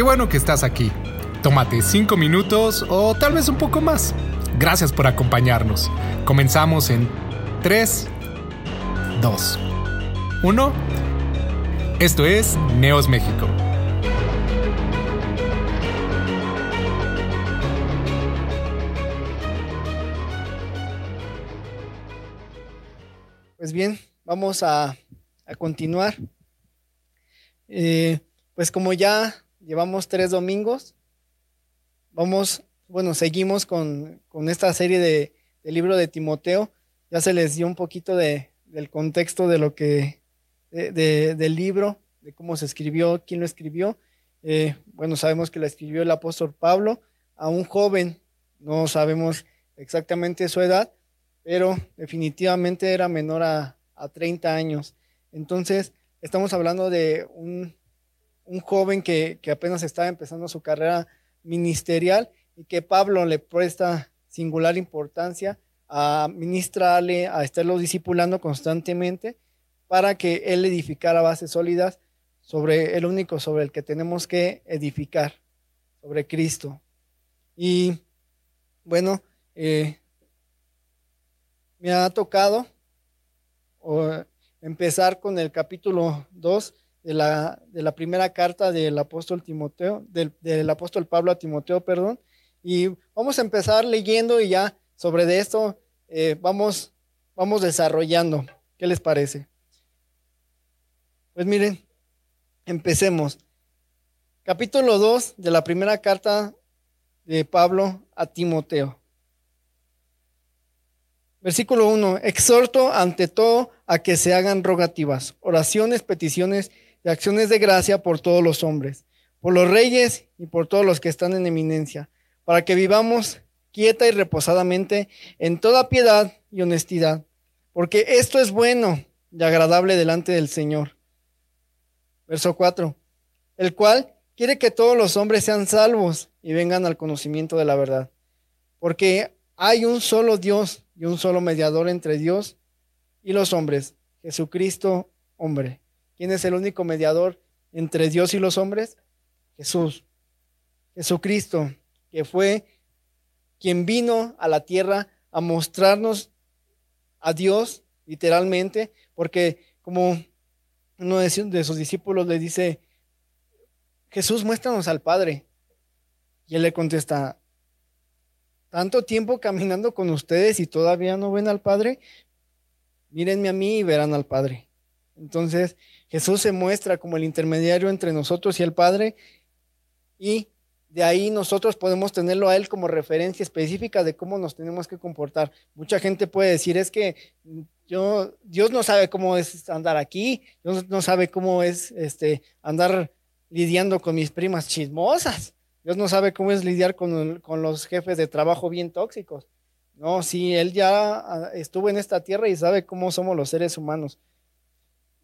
Qué bueno que estás aquí. Tómate cinco minutos o tal vez un poco más. Gracias por acompañarnos. Comenzamos en 3, 2, 1. Esto es Neos México. Pues bien, vamos a, continuar. Eh, pues como ya llevamos tres domingos, vamos, bueno, seguimos con, esta serie de, libro de Timoteo. Ya se les dio un poquito de, del contexto de lo que, del libro, de cómo se escribió, quién lo escribió. Eh, bueno, sabemos que lo escribió el apóstol Pablo a un joven, no sabemos exactamente su edad, pero definitivamente era menor a, a 30 años. Entonces, estamos hablando de un, un joven que, que, apenas estaba empezando su carrera ministerial y que Pablo le presta singular importancia a ministrarle, a estarlo discipulando constantemente para que él edificara bases sólidas sobre el único sobre el que tenemos que edificar, sobre Cristo. Y bueno, eh, me ha tocado empezar con el capítulo 2 de la, de la primera carta del apóstol Timoteo, del, del, apóstol Pablo a Timoteo, perdón. Y vamos a empezar leyendo y ya sobre de esto eh, vamos, vamos desarrollando. ¿Qué les parece? Pues miren, empecemos. Capítulo 2 de la primera carta de Pablo a Timoteo. Versículo 1. Exhorto ante todo a que se hagan rogativas, oraciones, peticiones y acciones de gracia por todos los hombres, por los reyes y por todos los que están en eminencia, para que vivamos quieta y reposadamente en toda piedad y honestidad, porque esto es bueno y agradable delante del Señor. Verso 4. El cual quiere que todos los hombres sean salvos y vengan al conocimiento de la verdad. Porque hay un solo Dios y un solo mediador entre Dios y los hombres, Jesucristo hombre. ¿Quién es el único mediador entre Dios y los hombres? Jesús. Jesucristo, que fue quien vino a la tierra a mostrarnos a Dios, literalmente, porque como uno de sus discípulos le dice, Jesús, muéstranos al Padre. Y él le contesta, tanto tiempo caminando con ustedes y todavía no ven al Padre, mírenme a mí y verán al Padre. Entonces Jesús se muestra como el intermediario entre nosotros y el Padre y de ahí nosotros podemos tenerlo a Él como referencia específica de cómo nos tenemos que comportar. Mucha gente puede decir, es que yo, Dios no sabe cómo es andar aquí, Dios no sabe cómo es este, andar lidiando con mis primas chismosas. Dios no sabe cómo es lidiar con, los jefes de trabajo bien tóxicos. No, sí, Él ya ah, estuvo en esta tierra y sabe cómo somos los seres humanos.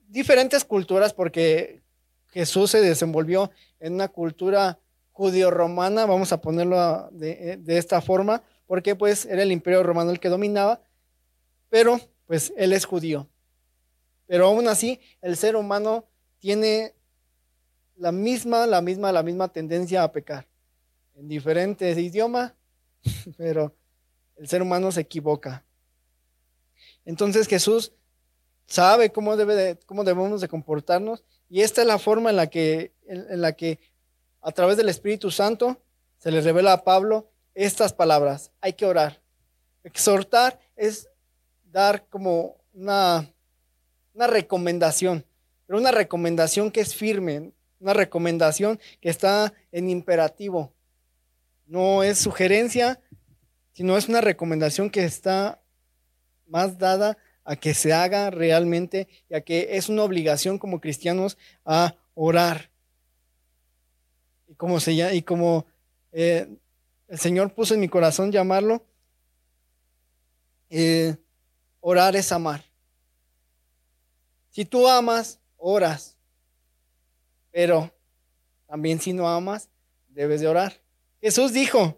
Diferentes culturas, porque Jesús se desenvolvió en una cultura judío-romana, vamos a ponerlo de, de, esta forma, porque pues era el imperio romano el que dominaba, pero pues Él es judío. Pero aún así, el ser humano tiene la misma, la misma, la misma tendencia a pecar. En diferentes idiomas, pero el ser humano se equivoca. Entonces Jesús sabe cómo, debe de, cómo debemos de comportarnos y esta es la forma en la, que, en, la que a través del Espíritu Santo se le revela a Pablo estas palabras. Hay que orar. Exhortar es dar como una, una recomendación, pero una recomendación que es firme, una recomendación que está en imperativo. No es sugerencia, sino es una recomendación que está más dada a que se haga realmente y a que es una obligación como cristianos a orar. Y como, se, y como eh, el Señor puso en mi corazón llamarlo, eh, orar es amar. Si tú amas, oras. Pero también si no amas, debes de orar. Jesús dijo,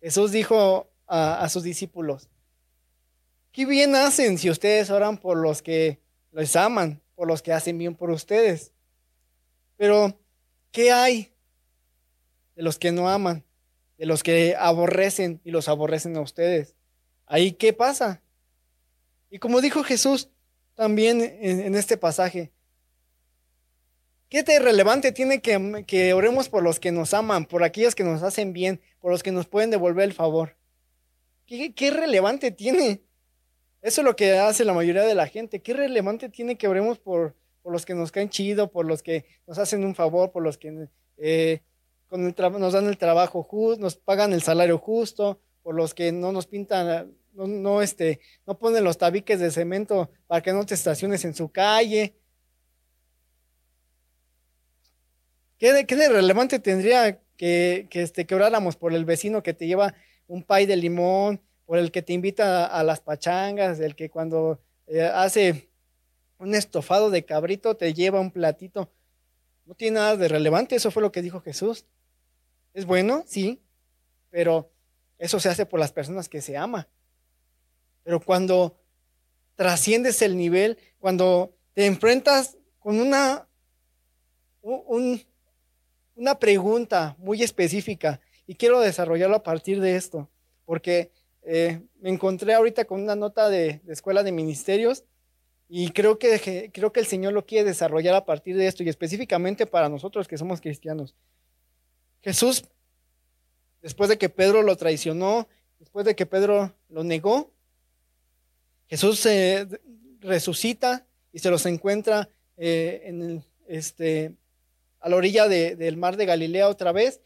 Jesús dijo a, sus discípulos, qué bien hacen si ustedes oran por los que les aman, por los que hacen bien por ustedes. Pero, ¿qué hay de los que no aman, de los que aborrecen y los aborrecen a ustedes. Ahí, ¿qué pasa? Y como dijo Jesús también en, este pasaje, ¿qué relevante tiene que, oremos por los que nos aman, por aquellos que nos hacen bien, por los que nos pueden devolver el favor? ¿Qué, qué relevante tiene? Eso es lo que hace la mayoría de la gente. ¿Qué relevante tiene que oremos por, por los que nos caen chido, por los que nos hacen un favor, por los que eh, nos dan el trabajo justo, nos pagan el salario justo, por los que no nos pintan, no, este, no ponen los tabiques de cemento para que no te estaciones en su calle? ¿Qué de, qué de relevante tendría que, que, este, que oráramos por el vecino que te lleva un pay de limón, por el que te invita a, las pachangas, el que cuando eh, hace un estofado de cabrito te lleva un platito. No tiene nada de relevante, eso fue lo que dijo Jesús. Es bueno, sí, pero eso se hace por las personas que se ama. Pero cuando trasciendes el nivel, cuando te enfrentas con una, una pregunta muy específica, y quiero desarrollarlo a partir de esto, porque eh, me encontré ahorita con una nota de, escuela de ministerios y creo que, creo que el Señor lo quiere desarrollar a partir de esto y específicamente para nosotros que somos cristianos. Jesús, después de que Pedro lo traicionó, después de que Pedro lo negó, Jesús se resucita y se los encuentra eh, en este, a la orilla del mar de Galilea otra vez.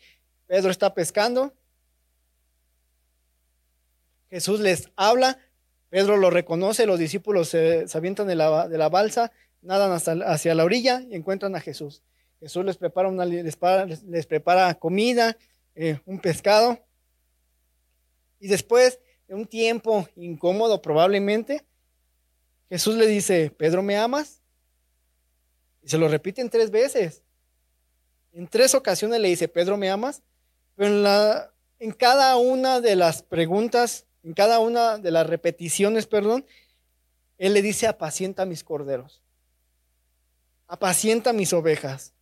Pedro está pescando Jesús les habla, Pedro lo reconoce, los discípulos se, avientan de la, de la, balsa, nadan hasta, hacia la orilla y encuentran a Jesús. Jesús les prepara, una, les, prepara comida, eh, un pescado. Y después de un tiempo incómodo probablemente, Jesús le dice, Pedro, ¿me amas? Y se lo repiten tres veces. En tres ocasiones le dice, Pedro, ¿me amas? Pero en cada una de las preguntas en cada una de las repeticiones, perdón, Él le dice, apacienta mis corderos, apacienta mis ovejas.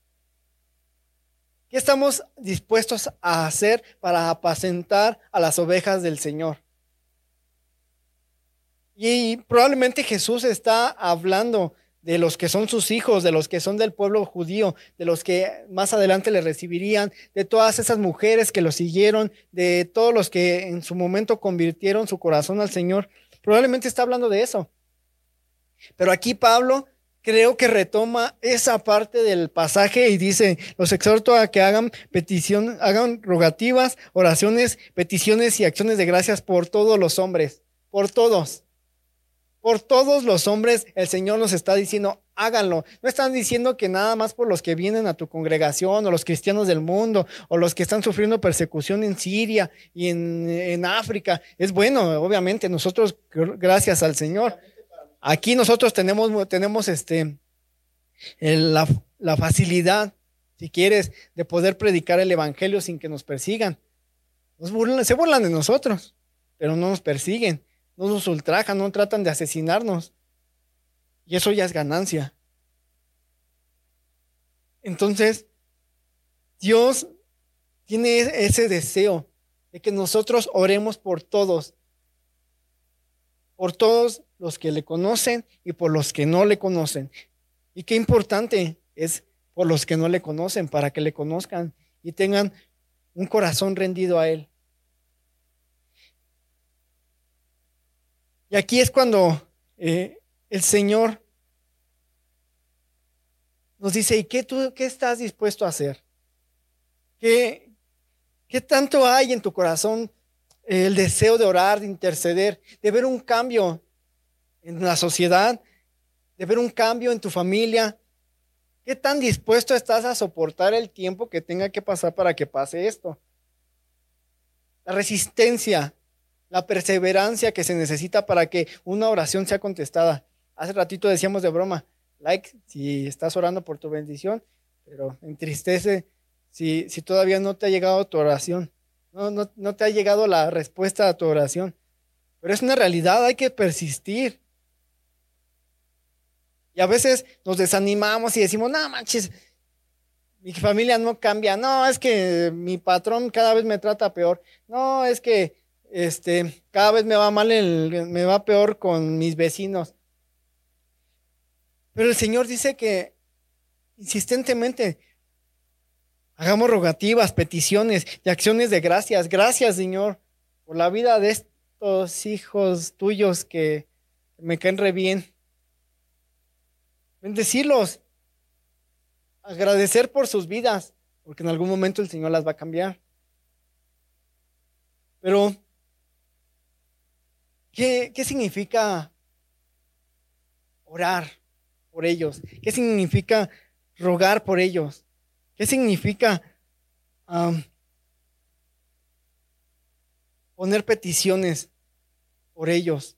¿Qué estamos dispuestos a hacer para apacentar a las ovejas del Señor? Y probablemente Jesús está hablando de los que son sus hijos, de los que son del pueblo judío, de los que más adelante le recibirían, de todas esas mujeres que lo siguieron, de todos los que en su momento convirtieron su corazón al Señor. Probablemente está hablando de eso. Pero aquí Pablo creo que retoma esa parte del pasaje y dice, los exhorto a que hagan petición, hagan rogativas, oraciones, peticiones y acciones de gracias por todos los hombres, por todos. Por todos los hombres el Señor nos está diciendo, háganlo. No están diciendo que nada más por los que vienen a tu congregación o los cristianos del mundo o los que están sufriendo persecución en Siria y en, África. Es bueno, obviamente, nosotros, gracias al Señor. Aquí nosotros tenemos, tenemos este, la, la facilidad, si quieres, de poder predicar el Evangelio sin que nos persigan. se burlan de nosotros, pero no nos persiguen no nos ultrajan, no tratan de asesinarnos. Y eso ya es ganancia. Entonces, Dios tiene ese deseo de que nosotros oremos por todos, por todos los que le conocen y por los que no le conocen. Y qué importante es por los que no le conocen, para que le conozcan y tengan un corazón rendido a Él. Y aquí es cuando eh, el Señor nos dice, ¿y qué, tú, qué estás dispuesto a hacer? ¿Qué, ¿Qué tanto hay en tu corazón el deseo de orar, de interceder, de ver un cambio en la sociedad, de ver un cambio en tu familia? ¿Qué tan dispuesto estás a soportar el tiempo que tenga que pasar para que pase esto? La resistencia la perseverancia que se necesita para que una oración sea contestada. Hace ratito decíamos de broma, like si estás orando por tu bendición, pero entristece si, si todavía no te ha llegado tu oración, no, no, no te ha llegado la respuesta a tu oración. Pero es una realidad, hay que persistir. Y a veces nos desanimamos y decimos, no manches, mi familia no cambia. No, es que mi patrón cada vez me trata peor. No, es que este, cada vez me va mal, el, me va peor con mis vecinos. Pero el Señor dice que insistentemente hagamos rogativas, peticiones y acciones de gracias. Gracias, Señor, por la vida de estos hijos tuyos que me caen re bien. Bendecirlos, agradecer por sus vidas, porque en algún momento el Señor las va a cambiar. Pero, ¿qué, significa orar? por ellos? ¿Qué significa rogar por ellos? ¿Qué significa poner peticiones por ellos?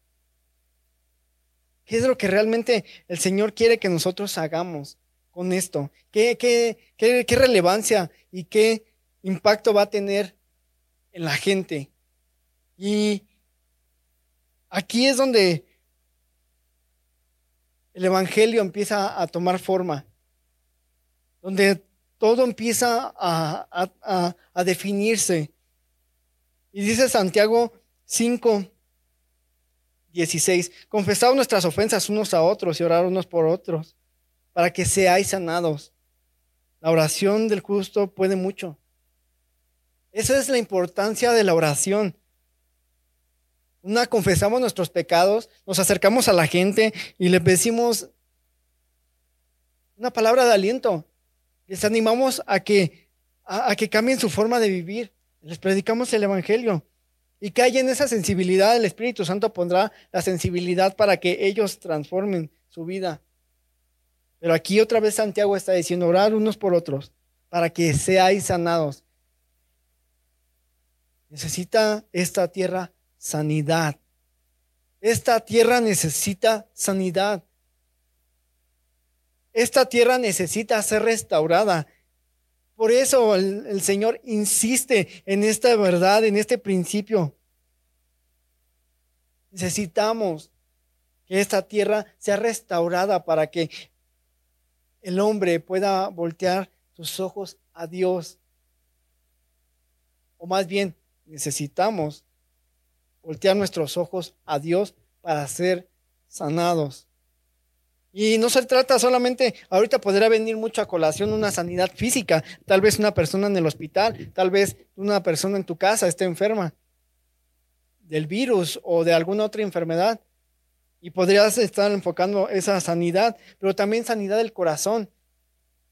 ¿Qué es lo que realmente el Señor quiere que nosotros hagamos con esto? ¿Qué, qué, qué, qué relevancia y qué impacto va a tener en la gente? Y aquí es donde el Evangelio empieza a tomar forma, donde todo empieza a, definirse. Y dice Santiago 5, 16, confesad nuestras ofensas unos a otros y orar unos por otros, para que seáis sanados. La oración del justo puede mucho. Esa es la importancia de la oración. Una, confesamos nuestros pecados, nos acercamos a la gente y les decimos una palabra de aliento. Les animamos a que, a, que cambien su forma de vivir. Les predicamos el Evangelio. Y que haya en esa sensibilidad, el Espíritu Santo pondrá la sensibilidad para que ellos transformen su vida. Pero aquí otra vez Santiago está diciendo, orar unos por otros, para que seáis sanados. Necesita esta tierra sanidad. Esta tierra necesita sanidad. Esta tierra necesita ser restaurada. Por eso el, Señor insiste en esta verdad, en este principio. Necesitamos que esta tierra sea restaurada para que el hombre pueda voltear sus ojos a Dios. O más bien, necesitamos voltear nuestros ojos a Dios para ser sanados. Y no se trata solamente, ahorita podría venir mucho a colación una sanidad física, tal vez una persona en el hospital, tal vez una persona en tu casa esté enferma del virus o de alguna otra enfermedad. Y podrías estar enfocando esa sanidad, pero también sanidad del corazón.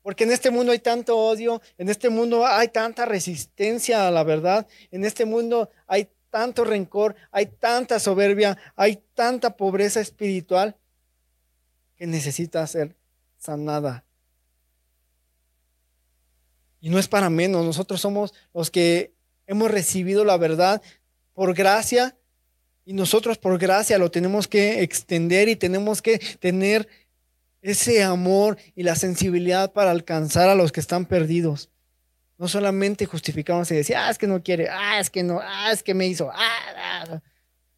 Porque en este mundo hay tanto odio, en este mundo hay tanta resistencia a la verdad, en este mundo hay tanto rencor, hay tanta soberbia, hay tanta pobreza espiritual que necesita ser sanada. Y no es para menos, nosotros somos los que hemos recibido la verdad por gracia y nosotros por gracia lo tenemos que extender y tenemos que tener ese amor y la sensibilidad para alcanzar a los que están perdidos. No solamente justificamos y decir, ah, es que no quiere, ah, es que no, ah, es que me hizo, ah, ah.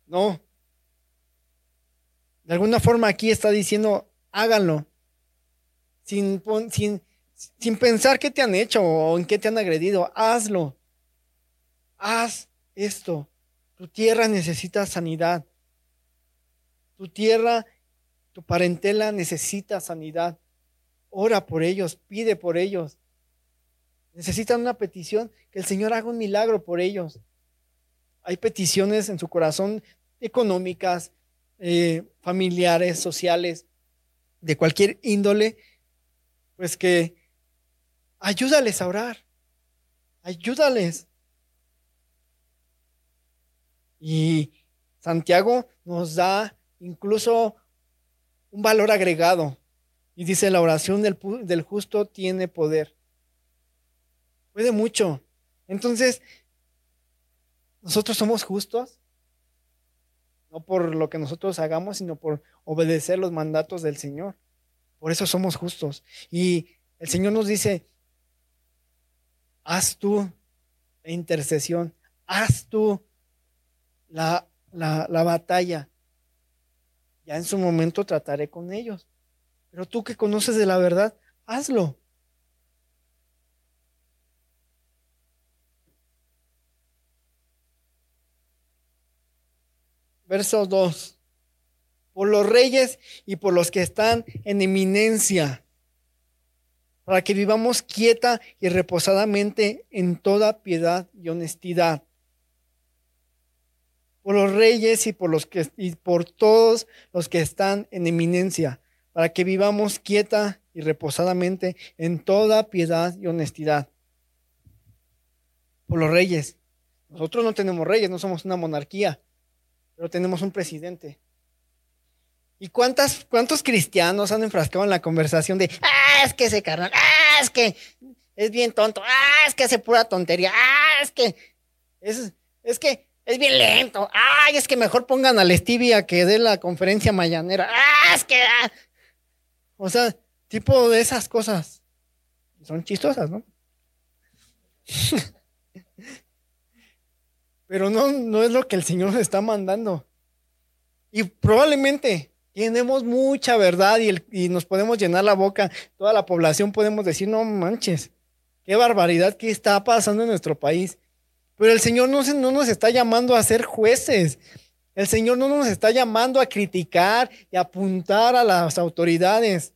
no. De alguna forma aquí está diciendo, háganlo. Sin, sin, sin pensar qué te han hecho o en qué te han agredido, hazlo. Haz esto. Tu tierra necesita sanidad. Tu tierra, tu parentela necesita sanidad. Ora por ellos, pide por ellos. Necesitan una petición, que el Señor haga un milagro por ellos. Hay peticiones en su corazón económicas, eh, familiares, sociales, de cualquier índole, pues que ayúdales a orar, ayúdales. Y Santiago nos da incluso un valor agregado. Y dice, la oración del, del justo tiene poder puede mucho. Entonces, nosotros somos justos, no por lo que nosotros hagamos, sino por obedecer los mandatos del Señor. Por eso somos justos. Y el Señor nos dice, haz tú la intercesión, haz tú la, la, la batalla. Ya en su momento trataré con ellos. Pero tú que conoces de la verdad, hazlo. Verso 2. Por los reyes y por los que están en eminencia, para que vivamos quieta y reposadamente en toda piedad y honestidad. Por los reyes y por los que y por todos los que están en eminencia, para que vivamos quieta y reposadamente en toda piedad y honestidad. Por los reyes. Nosotros no tenemos reyes, no somos una monarquía, pero tenemos un presidente. ¿Y cuántas, cuántos cristianos han enfrascado en la conversación de, ah, es que ese carnal, ah, es que es bien tonto, ah, es que hace pura tontería, ah, es que es, es que es bien lento, ay, es que mejor pongan al Stevie a que dé la conferencia mañanera, ah, es que, ah". o sea, tipo de esas cosas son chistosas, ¿no? Pero no, no es lo que el Señor nos está mandando. Y probablemente tenemos mucha verdad y, nos podemos llenar la boca. Toda la población podemos decir, no manches, qué barbaridad que está pasando en nuestro país. Pero el Señor no, no nos está llamando a ser jueces. El Señor no nos está llamando a criticar y apuntar a las autoridades.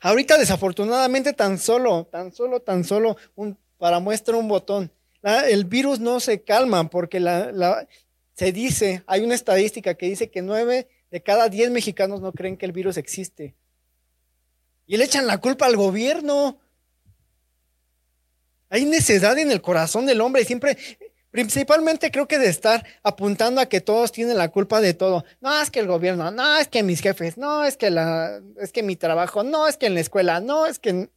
Ahorita desafortunadamente tan solo, tan solo, tan solo un, para muestra un botón el virus no se calma porque se dice, hay una estadística que dice que nueve de cada diez mexicanos no creen que el virus existe. Y le echan la culpa al gobierno. Hay necedad en el corazón del hombre. Siempre, principalmente creo que de estar apuntando a que todos tienen la culpa de todo. No, es que el gobierno, no, es que mis jefes, no, es que es que mi trabajo, no, es que en la escuela, no, es que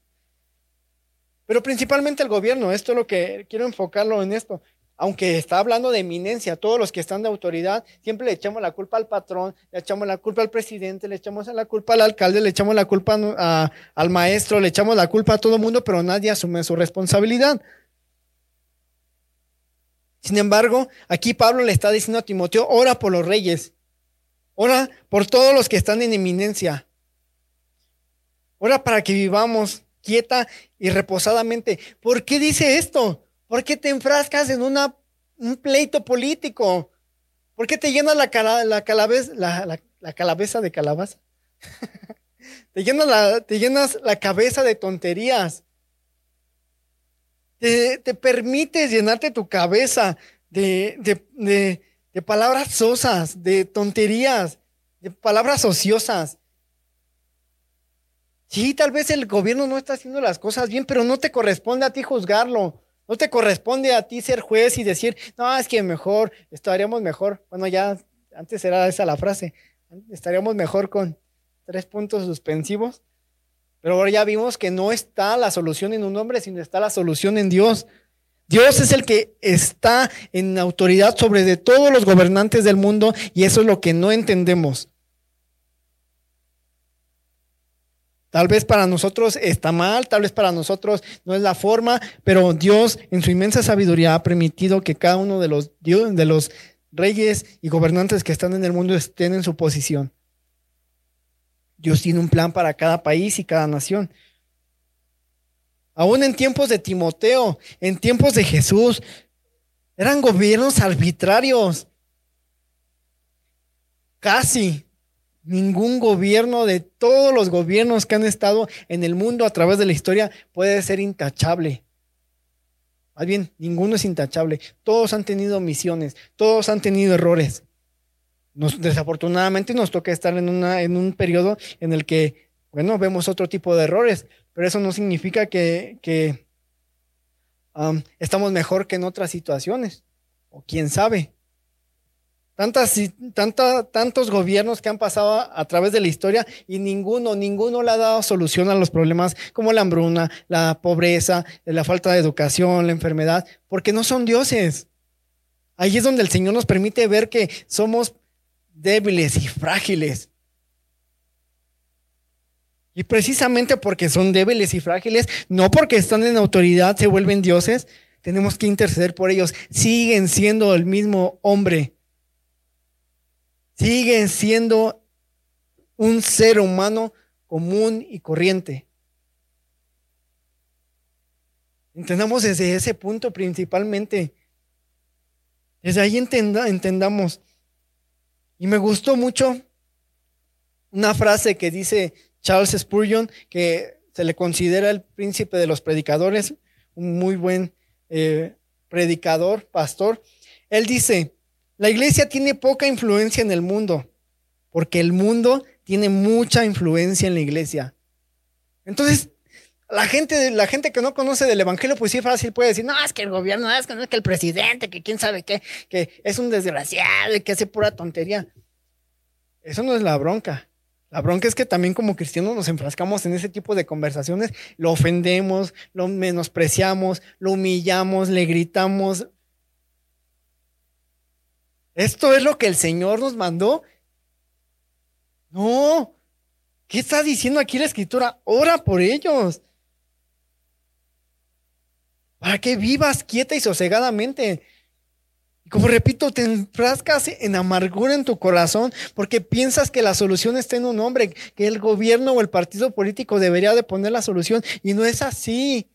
pero principalmente el gobierno, esto es lo que quiero enfocarlo en esto. Aunque está hablando de eminencia, todos los que están de autoridad, siempre le echamos la culpa al patrón, le echamos la culpa al presidente, le echamos la culpa al alcalde, le echamos la culpa al maestro, le echamos la culpa a todo el mundo, pero nadie asume su responsabilidad. Sin embargo, aquí Pablo le está diciendo a Timoteo, ora por los reyes, ora por todos los que están en eminencia, ora para que vivamos quieta y reposadamente. ¿Por qué dice esto? ¿Por qué te enfrascas en un pleito político? ¿Por qué te llenas la, la, la, la, calabeza de calabaza? te, llenas la, cabeza de tonterías. Te, te permites llenarte tu cabeza de, de palabras sosas, de tonterías, de palabras ociosas. Sí, tal vez el gobierno no está haciendo las cosas bien, pero no te corresponde a ti juzgarlo. No te corresponde a ti ser juez y decir, no, es que mejor, estaríamos mejor. Bueno, ya antes era esa la frase, estaríamos mejor con tres puntos suspensivos. Pero ahora ya vimos que no está la solución en un hombre, sino está la solución en Dios. Dios es el que está en autoridad sobre de todos los gobernantes del mundo y eso es lo que no entendemos. Tal vez para nosotros está mal, tal vez para nosotros no es la forma, pero Dios en su inmensa sabiduría ha permitido que cada uno de los, de los reyes y gobernantes que estén en el mundo estén en su posición. Dios tiene un plan para cada país y cada nación. Aún en tiempos de Timoteo, en tiempos de Jesús, eran gobiernos arbitrarios. Casi Ningún gobierno de todos los gobiernos que han estado en el mundo a través de la historia puede ser intachable. Más bien, ninguno es intachable. Todos han tenido misiones, todos han tenido errores. Nos, desafortunadamente nos toca estar en, en un periodo en el que, bueno, vemos otro tipo de errores, pero eso no significa que, um, estamos mejor que en otras situaciones. O quién sabe. Tanta, tantos gobiernos que han pasado a, través de la historia y ninguno, ninguno le ha dado solución a los problemas como la hambruna, la pobreza, la falta de educación, la enfermedad, porque no son dioses. Ahí es donde el Señor nos permite ver que somos débiles y frágiles. Y precisamente porque son débiles y frágiles, no porque están en autoridad, se vuelven dioses, tenemos que interceder por ellos. Siguen siendo el mismo hombre siguen siendo un ser humano común y corriente. Entendamos desde ese punto principalmente. Desde ahí entendamos Y me gustó mucho una frase que dice Charles Spurgeon, que se le considera el príncipe de los predicadores, un muy buen eh, predicador, pastor. Él dice, la iglesia tiene poca influencia en el mundo, porque el mundo tiene mucha influencia en la iglesia. Entonces, la gente, la gente que no conoce del evangelio, pues sí fácil puede decir, no, es que el gobierno, es que no es que el presidente, que quién sabe qué, que es un desgraciado y que hace pura tontería. Eso no es la bronca. La bronca es que también como cristianos nos enfrascamos en ese tipo de conversaciones, lo ofendemos, lo menospreciamos, lo humillamos, le gritamos. ¿Esto es lo que el Señor nos mandó? No. ¿Qué está diciendo aquí la escritura? Ora por ellos. Para que vivas quieta y sosegadamente. Y como repito, te enfrascas en amargura en tu corazón porque piensas que la solución está en un hombre, que el gobierno o el partido político debería de poner la solución y no es así.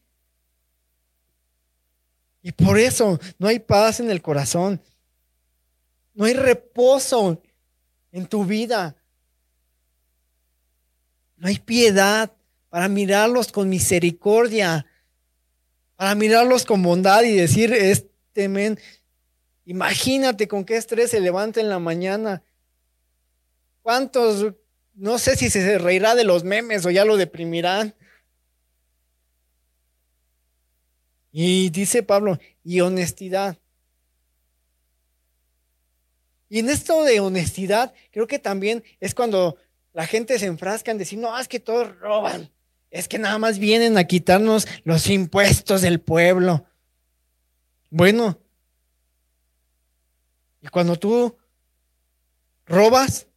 Y por eso no hay paz en el corazón. No hay reposo en tu vida. No hay piedad para mirarlos con misericordia, para mirarlos con bondad y decir, este men Imagínate con qué estrés se levanta en la mañana. ¿Cuántos, no sé si se reirá de los memes o ya lo deprimirán? Y dice Pablo, y honestidad. Y en esto de honestidad, creo que también es cuando la gente se enfrasca en decir, no, es que todos roban. Es que nada más vienen a quitarnos los impuestos del pueblo. Bueno, y cuando tú robas,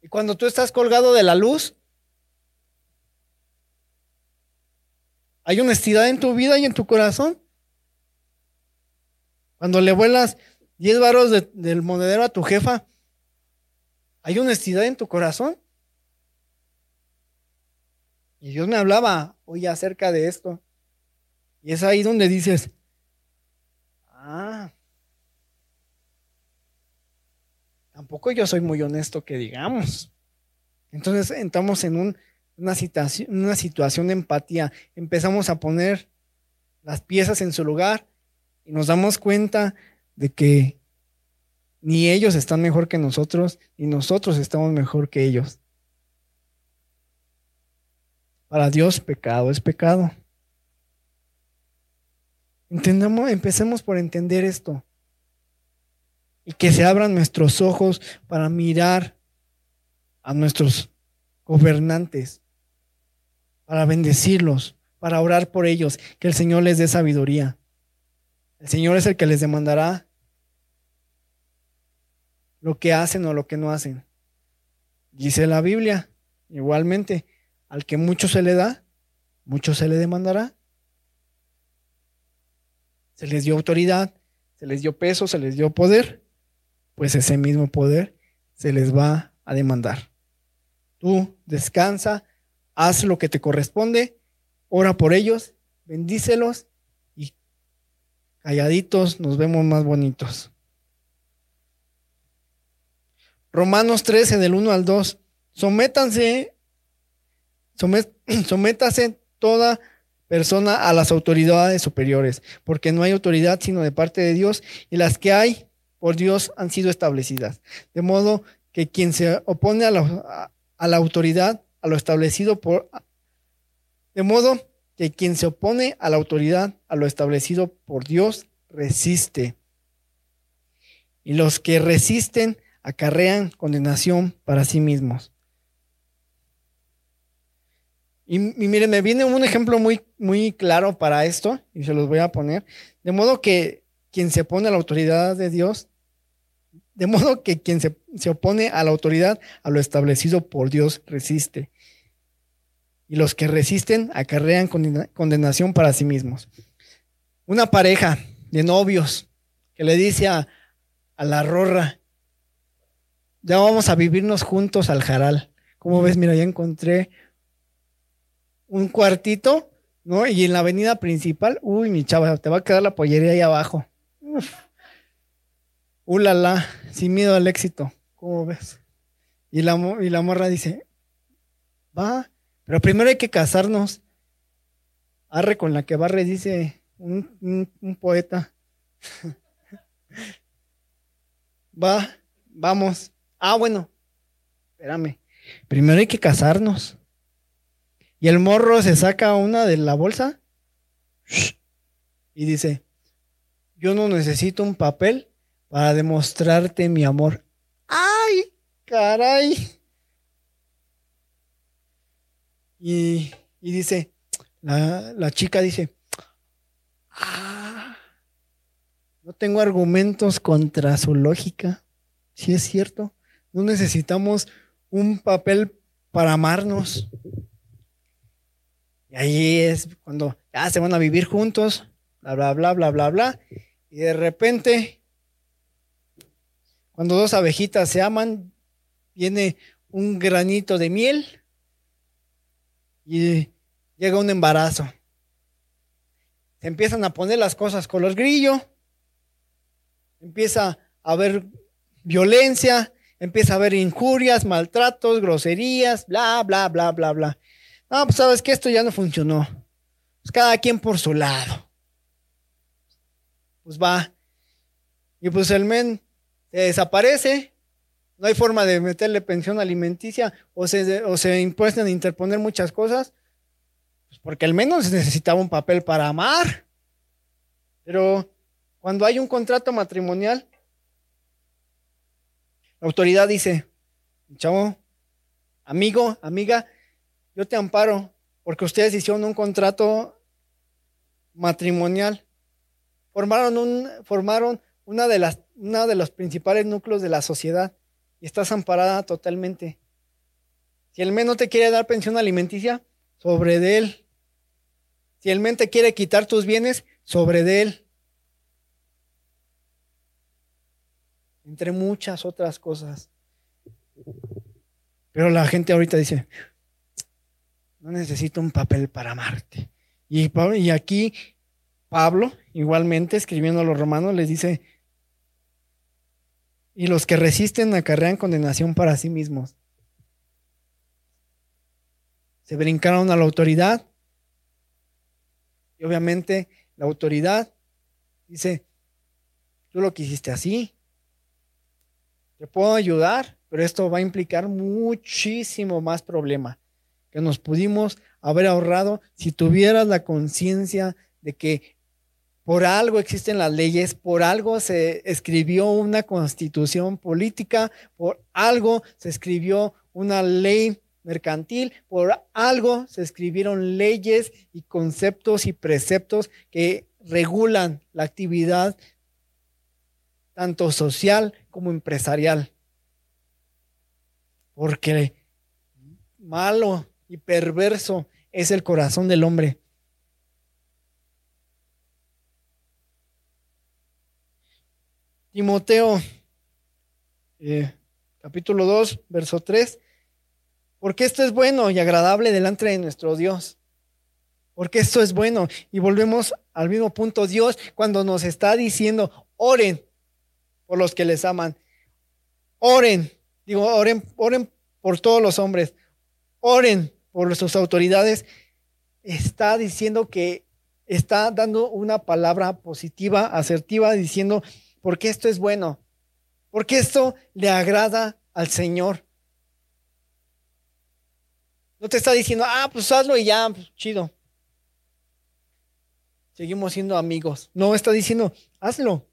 y cuando tú estás colgado de la luz, ¿hay honestidad en tu vida y en tu corazón? Cuando le vuelas 10 varos del monedero a tu jefa, ¿hay honestidad en tu corazón? Y Dios me hablaba hoy acerca de esto. Y es ahí donde dices, ah, tampoco yo soy muy honesto que digamos. Entonces entramos en una, situación, una situación de empatía. Empezamos a poner las piezas en su lugar y nos damos cuenta de que ni ellos están mejor que nosotros, ni nosotros estamos mejor que ellos. Para Dios pecado es pecado. Entendamos, empecemos por entender esto y que se abran nuestros ojos para mirar a nuestros gobernantes, para bendecirlos, para orar por ellos, que el Señor les dé sabiduría. El Señor es el que les demandará lo que hacen o lo que no hacen. Dice la Biblia, igualmente, al que mucho se le da, mucho se le demandará. Se les dio autoridad, se les dio peso, se les dio poder pues ese mismo poder se les va a demandar. Tú descansa, haz lo que te corresponde, ora por ellos, bendícelos y calladitos nos vemos más bonitos. Romanos 13 del 1 al 2. Sométanse, sométase toda persona a las autoridades superiores, porque no hay autoridad sino de parte de Dios y las que hay por Dios han sido establecidas. De modo que quien se opone a la, a la autoridad, a lo establecido por... De modo que quien se opone a la autoridad, a lo establecido por Dios, resiste. Y los que resisten acarrean condenación para sí mismos. Y, miren, me viene un ejemplo muy, muy claro para esto, y se los voy a poner. De modo que quien se opone a la autoridad de Dios, de modo que quien se, opone a la autoridad, a lo establecido por Dios, resiste. Y los que resisten acarrean condenación para sí mismos. Una pareja de novios que le dice a, a la rorra, ya vamos a vivirnos juntos al jaral. ¿Cómo ves? Mira, ya encontré un cuartito, ¿no? Y en la avenida principal, uy, mi chava, te va a quedar la pollería ahí abajo. ulala, sin miedo al éxito. ¿Cómo ves? Y la, y la morra dice, va, pero primero hay que casarnos. Arre con la que barre, dice un poeta. va, vamos. Ah, bueno, espérame. Primero hay que casarnos. Y el morro se saca una de la bolsa y dice, yo no necesito un papel para demostrarte mi amor. ¡Ay, caray! Y, dice, la, chica dice, ah, no tengo argumentos contra su lógica. Si es cierto, no necesitamos un papel para amarnos. Y ahí es cuando ya se van a vivir juntos, bla, bla, bla, bla, bla, bla. Y de repente, cuando dos abejitas se aman, viene un granito de miel y llega un embarazo. Se empiezan a poner las cosas color grillo, empieza a haber violencia, empieza a haber injurias, maltratos, groserías, bla, bla, bla, bla, bla. No, pues sabes que esto ya no funcionó. Pues cada quien por su lado. Pues va. Y pues el men se desaparece. No hay forma de meterle pensión alimenticia o se, o se impuestan a interponer muchas cosas. Pues porque al menos necesitaba un papel para amar. Pero cuando hay un contrato matrimonial, la autoridad dice, chavo, amigo, amiga, yo te amparo porque ustedes hicieron un contrato matrimonial. Formaron, un, formaron una, de las, una de los principales núcleos de la sociedad y estás amparada totalmente. Si el men no te quiere dar pensión alimenticia, sobre de él. Si el men te quiere quitar tus bienes, sobre de él. Entre muchas otras cosas. Pero la gente ahorita dice, no necesito un papel para amarte. Y, y aquí Pablo, igualmente escribiendo a los romanos, les dice, y los que resisten acarrean condenación para sí mismos. Se brincaron a la autoridad. Y obviamente la autoridad dice, tú lo quisiste así, te puedo ayudar, pero esto va a implicar muchísimo más problema que nos pudimos haber ahorrado si tuvieras la conciencia de que por algo existen las leyes, por algo se escribió una constitución política, por algo se escribió una ley mercantil, por algo se escribieron leyes y conceptos y preceptos que regulan la actividad tanto social como empresarial. Porque malo y perverso es el corazón del hombre. Timoteo, eh, capítulo 2, verso 3. Porque esto es bueno y agradable delante de nuestro Dios. Porque esto es bueno. Y volvemos al mismo punto. Dios cuando nos está diciendo, oren, por los que les aman. Oren, digo, oren, oren por todos los hombres. Oren por sus autoridades. Está diciendo que está dando una palabra positiva, asertiva, diciendo, porque esto es bueno, porque esto le agrada al Señor. No te está diciendo, ah, pues hazlo y ya, pues, chido. Seguimos siendo amigos. No, está diciendo, hazlo.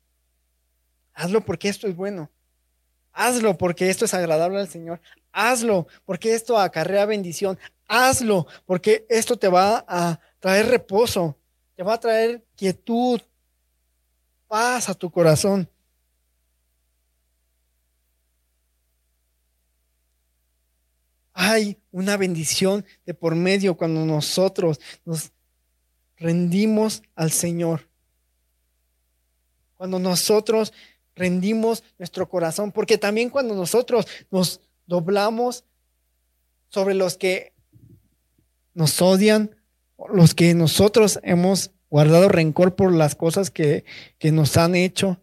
Hazlo porque esto es bueno. Hazlo porque esto es agradable al Señor. Hazlo porque esto acarrea bendición. Hazlo porque esto te va a traer reposo. Te va a traer quietud, paz a tu corazón. Hay una bendición de por medio cuando nosotros nos rendimos al Señor. Cuando nosotros rendimos nuestro corazón, porque también cuando nosotros nos doblamos sobre los que nos odian, los que nosotros hemos guardado rencor por las cosas que, que nos han hecho,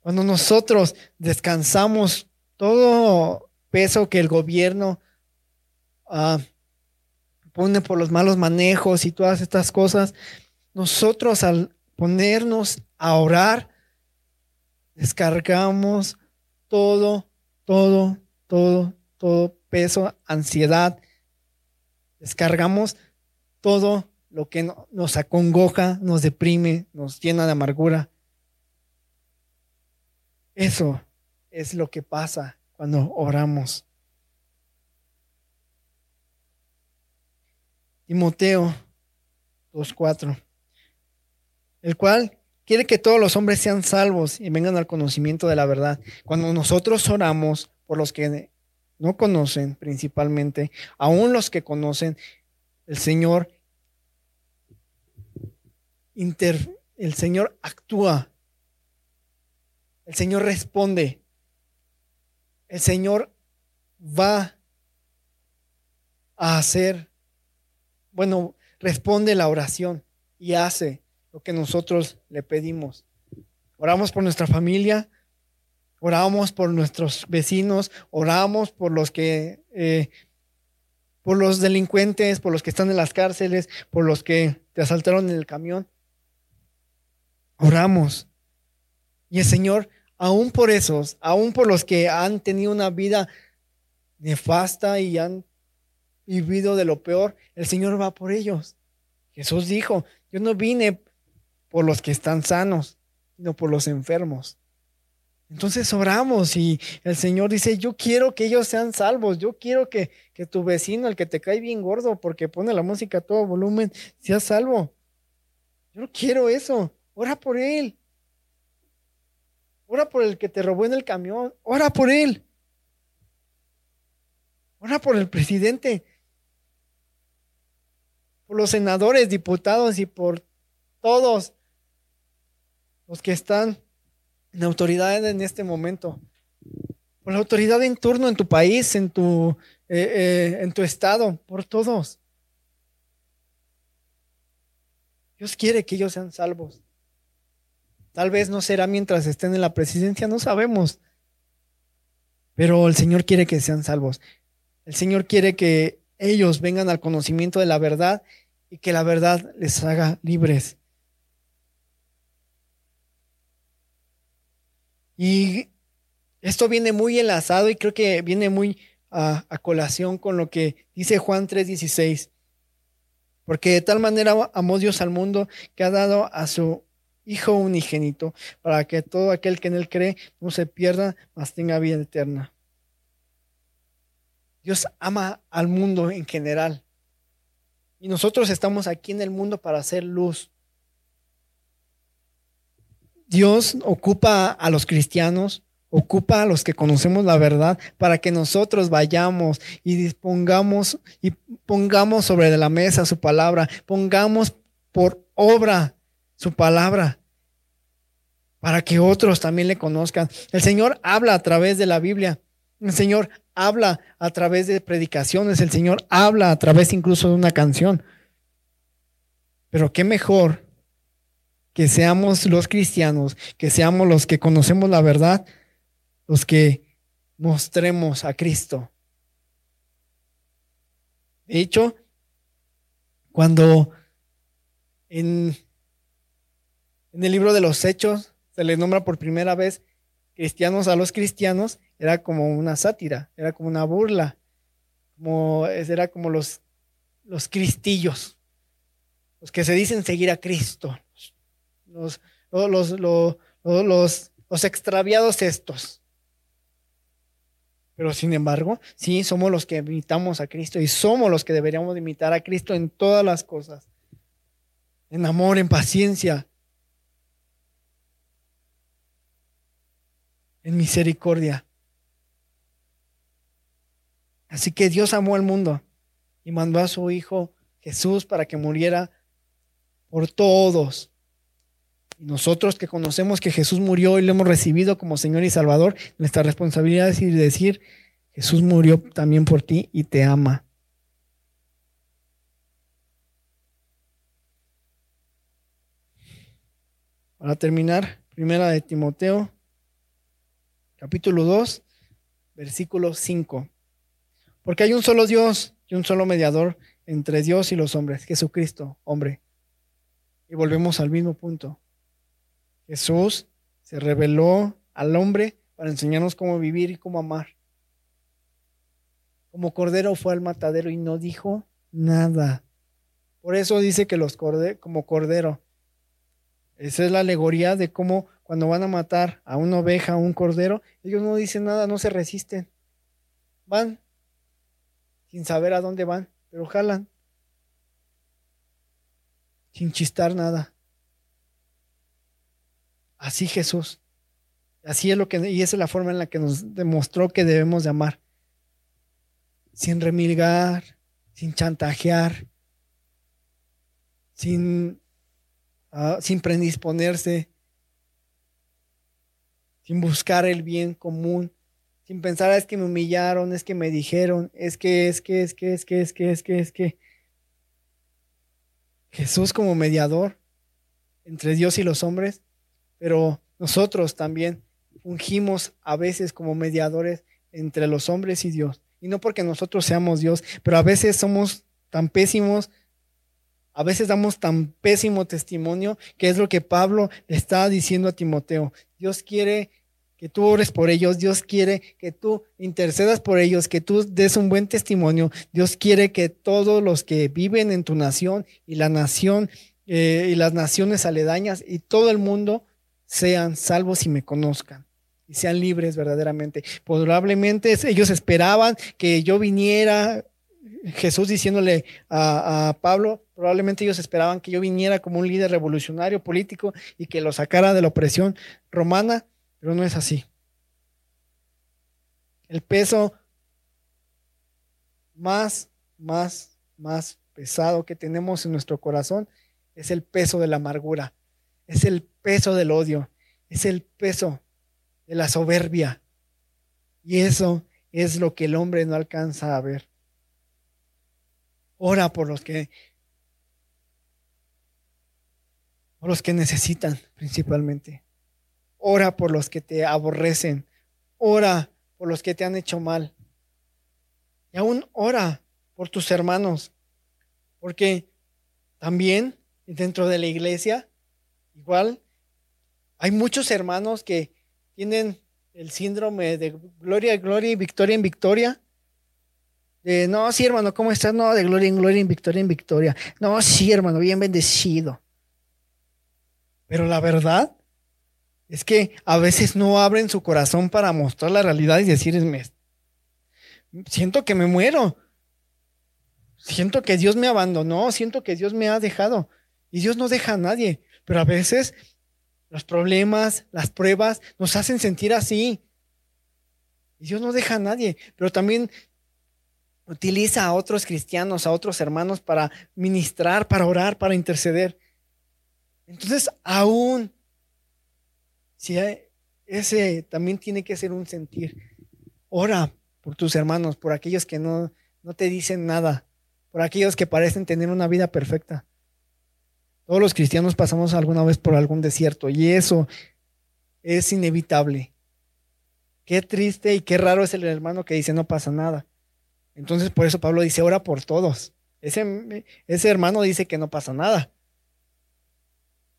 Cuando nosotros descansamos todo peso que el gobierno ah, pone por los malos manejos y todas estas cosas, nosotros al ponernos a orar, descargamos todo, todo, todo, todo peso, ansiedad, descargamos todo lo que nos acongoja, nos deprime, nos llena de amargura. Eso es lo que pasa cuando oramos. Timoteo 2.4, el cual quiere que todos los hombres sean salvos y vengan al conocimiento de la verdad. Cuando nosotros oramos por los que no conocen principalmente, aún los que conocen, el Señor el Señor actúa. El Señor responde. El Señor va a hacer, bueno, responde la oración y hace lo que nosotros le pedimos. Oramos por nuestra familia, oramos por nuestros vecinos, oramos por los que, eh, por los delincuentes, por los que están en las cárceles, por los que te asaltaron en el camión oramos. Y el Señor, aún por esos, aún por los que han tenido una vida nefasta y han vivido de lo peor, el Señor va por ellos. Jesús dijo, yo no vine por los que están sanos, sino por los enfermos. Entonces oramos y el Señor dice, yo quiero que ellos sean salvos, yo quiero que, que tu vecino, el que te cae bien gordo porque pone la música a todo volumen, sea salvo. Yo no quiero eso. Ora por él. Ora por el que te robó en el camión. Ora por él. Ora por el presidente. Por los senadores, diputados y por todos los que están en autoridad en este momento. Por la autoridad en turno en tu país, en tu, eh, eh, en tu estado, por todos. Dios quiere que ellos sean salvos. Tal vez no será mientras estén en la presidencia, no sabemos. Pero el Señor quiere que sean salvos. El Señor quiere que ellos vengan al conocimiento de la verdad y que la verdad les haga libres. Y esto viene muy enlazado y creo que viene muy a, colación con lo que dice Juan 3:16. Porque de tal manera amó Dios al mundo que ha dado a su Hijo unigénito, para que todo aquel que en él cree no se pierda, mas tenga vida eterna. Dios ama al mundo en general. Y nosotros estamos aquí en el mundo para hacer luz. Dios ocupa a los cristianos, ocupa a los que conocemos la verdad para que nosotros vayamos y dispongamos y pongamos sobre la mesa su palabra, pongamos por obra su palabra para que otros también le conozcan. El Señor habla a través de la Biblia. El Señor habla a través de predicaciones. El Señor habla a través incluso de una canción. Pero qué mejor que seamos los cristianos, que seamos los que conocemos la verdad, los que mostremos a Cristo. De hecho, cuando en, el libro de los Hechos se les nombra por primera vez cristianos a los cristianos, era como una sátira, era como una burla, como, era como los, los cristillos, los que se dicen seguir a Cristo, los, los, los, los extraviados estos. Pero sin embargo, sí, somos los que imitamos a Cristo y somos los que deberíamos imitar a Cristo en todas las cosas. En amor, en paciencia, en misericordia. Así que Dios amó al mundo y mandó a su Hijo Jesús para que muriera por todos. Nosotros que conocemos que Jesús murió y lo hemos recibido como Señor y Salvador, nuestra responsabilidad es decir, Jesús murió también por ti y te ama. Para terminar, primera de Timoteo capítulo 2, versículo 5. Porque hay un solo Dios y un solo mediador entre Dios y los hombres, Jesucristo, hombre. Y volvemos al mismo punto. Jesús se reveló al hombre para enseñarnos cómo vivir y cómo amar. Como cordero fue al matadero y no dijo nada. Por eso dice que los corde como cordero. Esa es la alegoría de cómo cuando van a matar a una oveja, a un cordero, ellos no dicen nada, no se resisten. Van sin saber a dónde van, pero jalan. Sin chistar nada. Así Jesús. Así es lo que, y esa es la forma en la que nos demostró que debemos de amar. Sin remilgar, sin chantajear, sin, uh, sin predisponerse, sin buscar el bien común, sin pensar, ah, es que me humillaron, es que me dijeron, es que, es que, es que, es que, es que, es que, es que. Jesús como mediador entre Dios y los hombres, pero nosotros también fungimos a veces como mediadores entre los hombres y Dios. Y no porque nosotros seamos Dios, pero a veces somos tan pésimos, a veces damos tan pésimo testimonio, que es lo que Pablo le está diciendo a Timoteo. Dios quiere que tú ores por ellos, Dios quiere que tú intercedas por ellos, que tú des un buen testimonio, Dios quiere que todos los que viven en tu nación y la nación eh, y las naciones aledañas y todo el mundo sean salvos y me conozcan y sean libres verdaderamente. Probablemente ellos esperaban que yo viniera, Jesús diciéndole a, a, Pablo, probablemente ellos esperaban que yo viniera como un líder revolucionario político y que lo sacara de la opresión romana, pero no es así. El peso más, más, más pesado que tenemos en nuestro corazón es el peso de la amargura, es el peso del odio, es el peso de la soberbia. Y eso es lo que el hombre no alcanza a ver. Ora por los que por los que necesitan principalmente. Ora por los que te aborrecen. Ora por los que te han hecho mal. Y aún ora por tus hermanos. Porque también dentro de la iglesia, igual, hay muchos hermanos que tienen el síndrome de gloria en gloria y victoria en victoria. De, no, sí, hermano, ¿cómo estás? No, de gloria en gloria y victoria en victoria. No, sí, hermano, bien bendecido. Pero la verdad es que a veces no abren su corazón para mostrar la realidad y decir, siento que me muero. Siento que Dios me abandonó, siento que Dios me ha dejado. Y Dios no deja a nadie. Pero a veces los problemas, las pruebas nos hacen sentir así. Y Dios no deja a nadie. Pero también utiliza a otros cristianos, a otros hermanos para ministrar, para orar, para interceder. Entonces, aún si ese también tiene que ser un sentir. Ora por tus hermanos, por aquellos que no, no te dicen nada, por aquellos que parecen tener una vida perfecta. Todos los cristianos pasamos alguna vez por algún desierto y eso es inevitable. Qué triste y qué raro es el hermano que dice no pasa nada. Entonces por eso Pablo dice ora por todos. Ese, ese hermano dice que no pasa nada.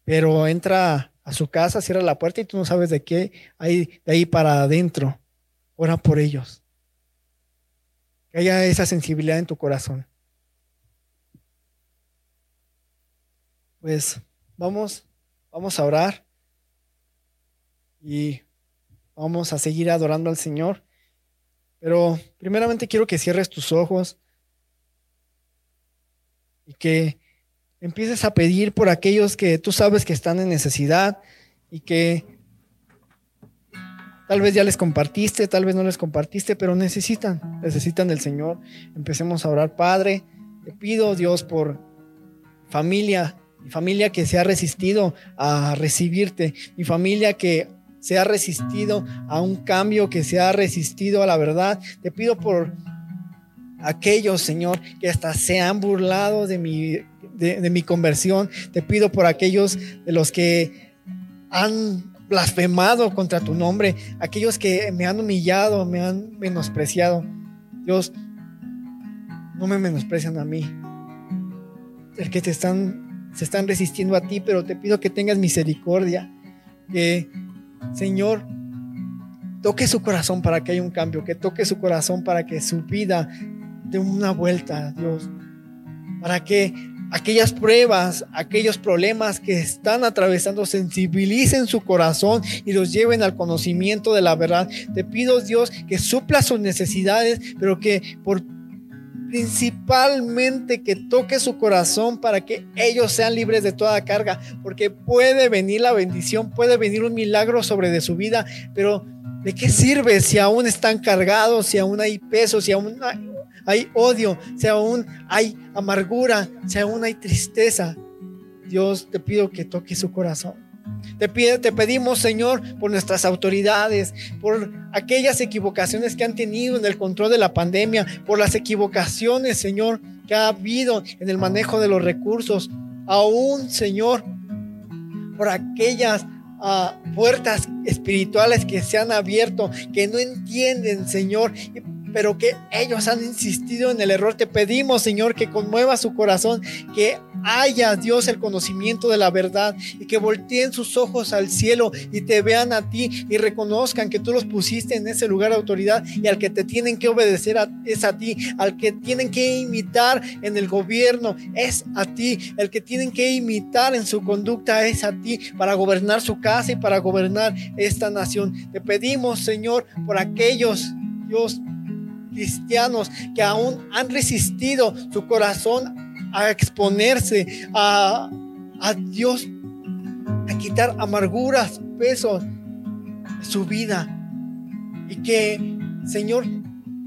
Pero entra a su casa, cierra la puerta y tú no sabes de qué hay de ahí para adentro. Ora por ellos. Que haya esa sensibilidad en tu corazón. Pues vamos, vamos a orar y vamos a seguir adorando al Señor. Pero primeramente quiero que cierres tus ojos y que empieces a pedir por aquellos que tú sabes que están en necesidad y que tal vez ya les compartiste, tal vez no les compartiste, pero necesitan, necesitan del Señor. Empecemos a orar, Padre. Te pido, Dios, por familia, mi familia que se ha resistido a recibirte, mi familia que se ha resistido a un cambio, que se ha resistido a la verdad. Te pido por aquellos, Señor, que hasta se han burlado de mi de, mi conversión. Te pido por aquellos de los que han blasfemado contra tu nombre, aquellos que me han humillado, me han menospreciado. Dios, no me menosprecian a mí. El que te están, se están resistiendo a ti, pero te pido que tengas misericordia. Que, Señor, toque su corazón para que haya un cambio, que toque su corazón para que su vida dé una vuelta, Dios. Para que aquellas pruebas, aquellos problemas que están atravesando, sensibilicen su corazón y los lleven al conocimiento de la verdad. Te pido, Dios, que supla sus necesidades, pero que por principalmente que toque su corazón para que ellos sean libres de toda carga, porque puede venir la bendición, puede venir un milagro sobre de su vida, pero ¿de qué sirve si aún están cargados, si aún hay peso, si aún hay odio, si aún hay amargura, si aún hay tristeza. Dios, te pido que toque su corazón. Te, te pedimos, Señor, por nuestras autoridades, por aquellas equivocaciones que han tenido en el control de la pandemia, por las equivocaciones, Señor, que ha habido en el manejo de los recursos. Aún, Señor, por aquellas ah, puertas espirituales que se han abierto, que no entienden, Señor, pero que ellos han insistido en el error. Te pedimos, Señor, que conmueva su corazón, que haya, Dios, el conocimiento de la verdad y que volteen sus ojos al cielo y te vean a ti y reconozcan que tú los pusiste en ese lugar de autoridad y al que te tienen que obedecer es a ti, al que tienen que imitar en el gobierno es a ti, el que tienen que imitar en su conducta es a ti para gobernar su casa y para gobernar esta nación. Te pedimos, Señor, por aquellos, Dios, cristianos que aún han resistido su corazón a exponerse a, a Dios, a quitar amarguras, pesos de su vida. Y que, Señor,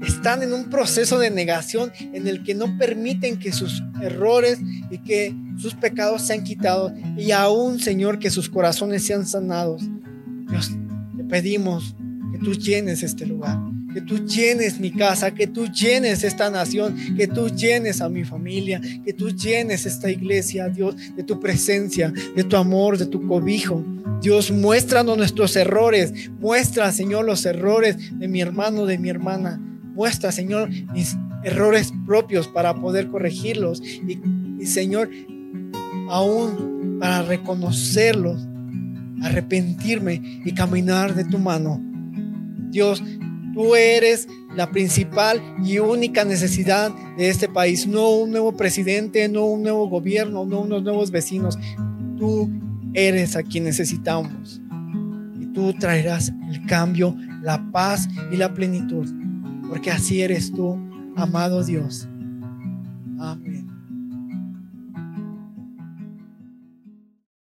están en un proceso de negación en el que no permiten que sus errores y que sus pecados sean quitados y aún, Señor, que sus corazones sean sanados. Dios, te pedimos que tú llenes este lugar que tú llenes mi casa, que tú llenes esta nación, que tú llenes a mi familia, que tú llenes esta iglesia, Dios, de tu presencia, de tu amor, de tu cobijo. Dios, muéstranos nuestros errores, muestra, Señor, los errores de mi hermano, de mi hermana. Muestra, Señor, mis errores propios para poder corregirlos. Y, y Señor, aún para reconocerlos, arrepentirme y caminar de tu mano. Dios, Tú eres la principal y única necesidad de este país, no un nuevo presidente, no un nuevo gobierno, no unos nuevos vecinos. Tú eres a quien necesitamos. Y tú traerás el cambio, la paz y la plenitud, porque así eres tú, amado Dios. Amén.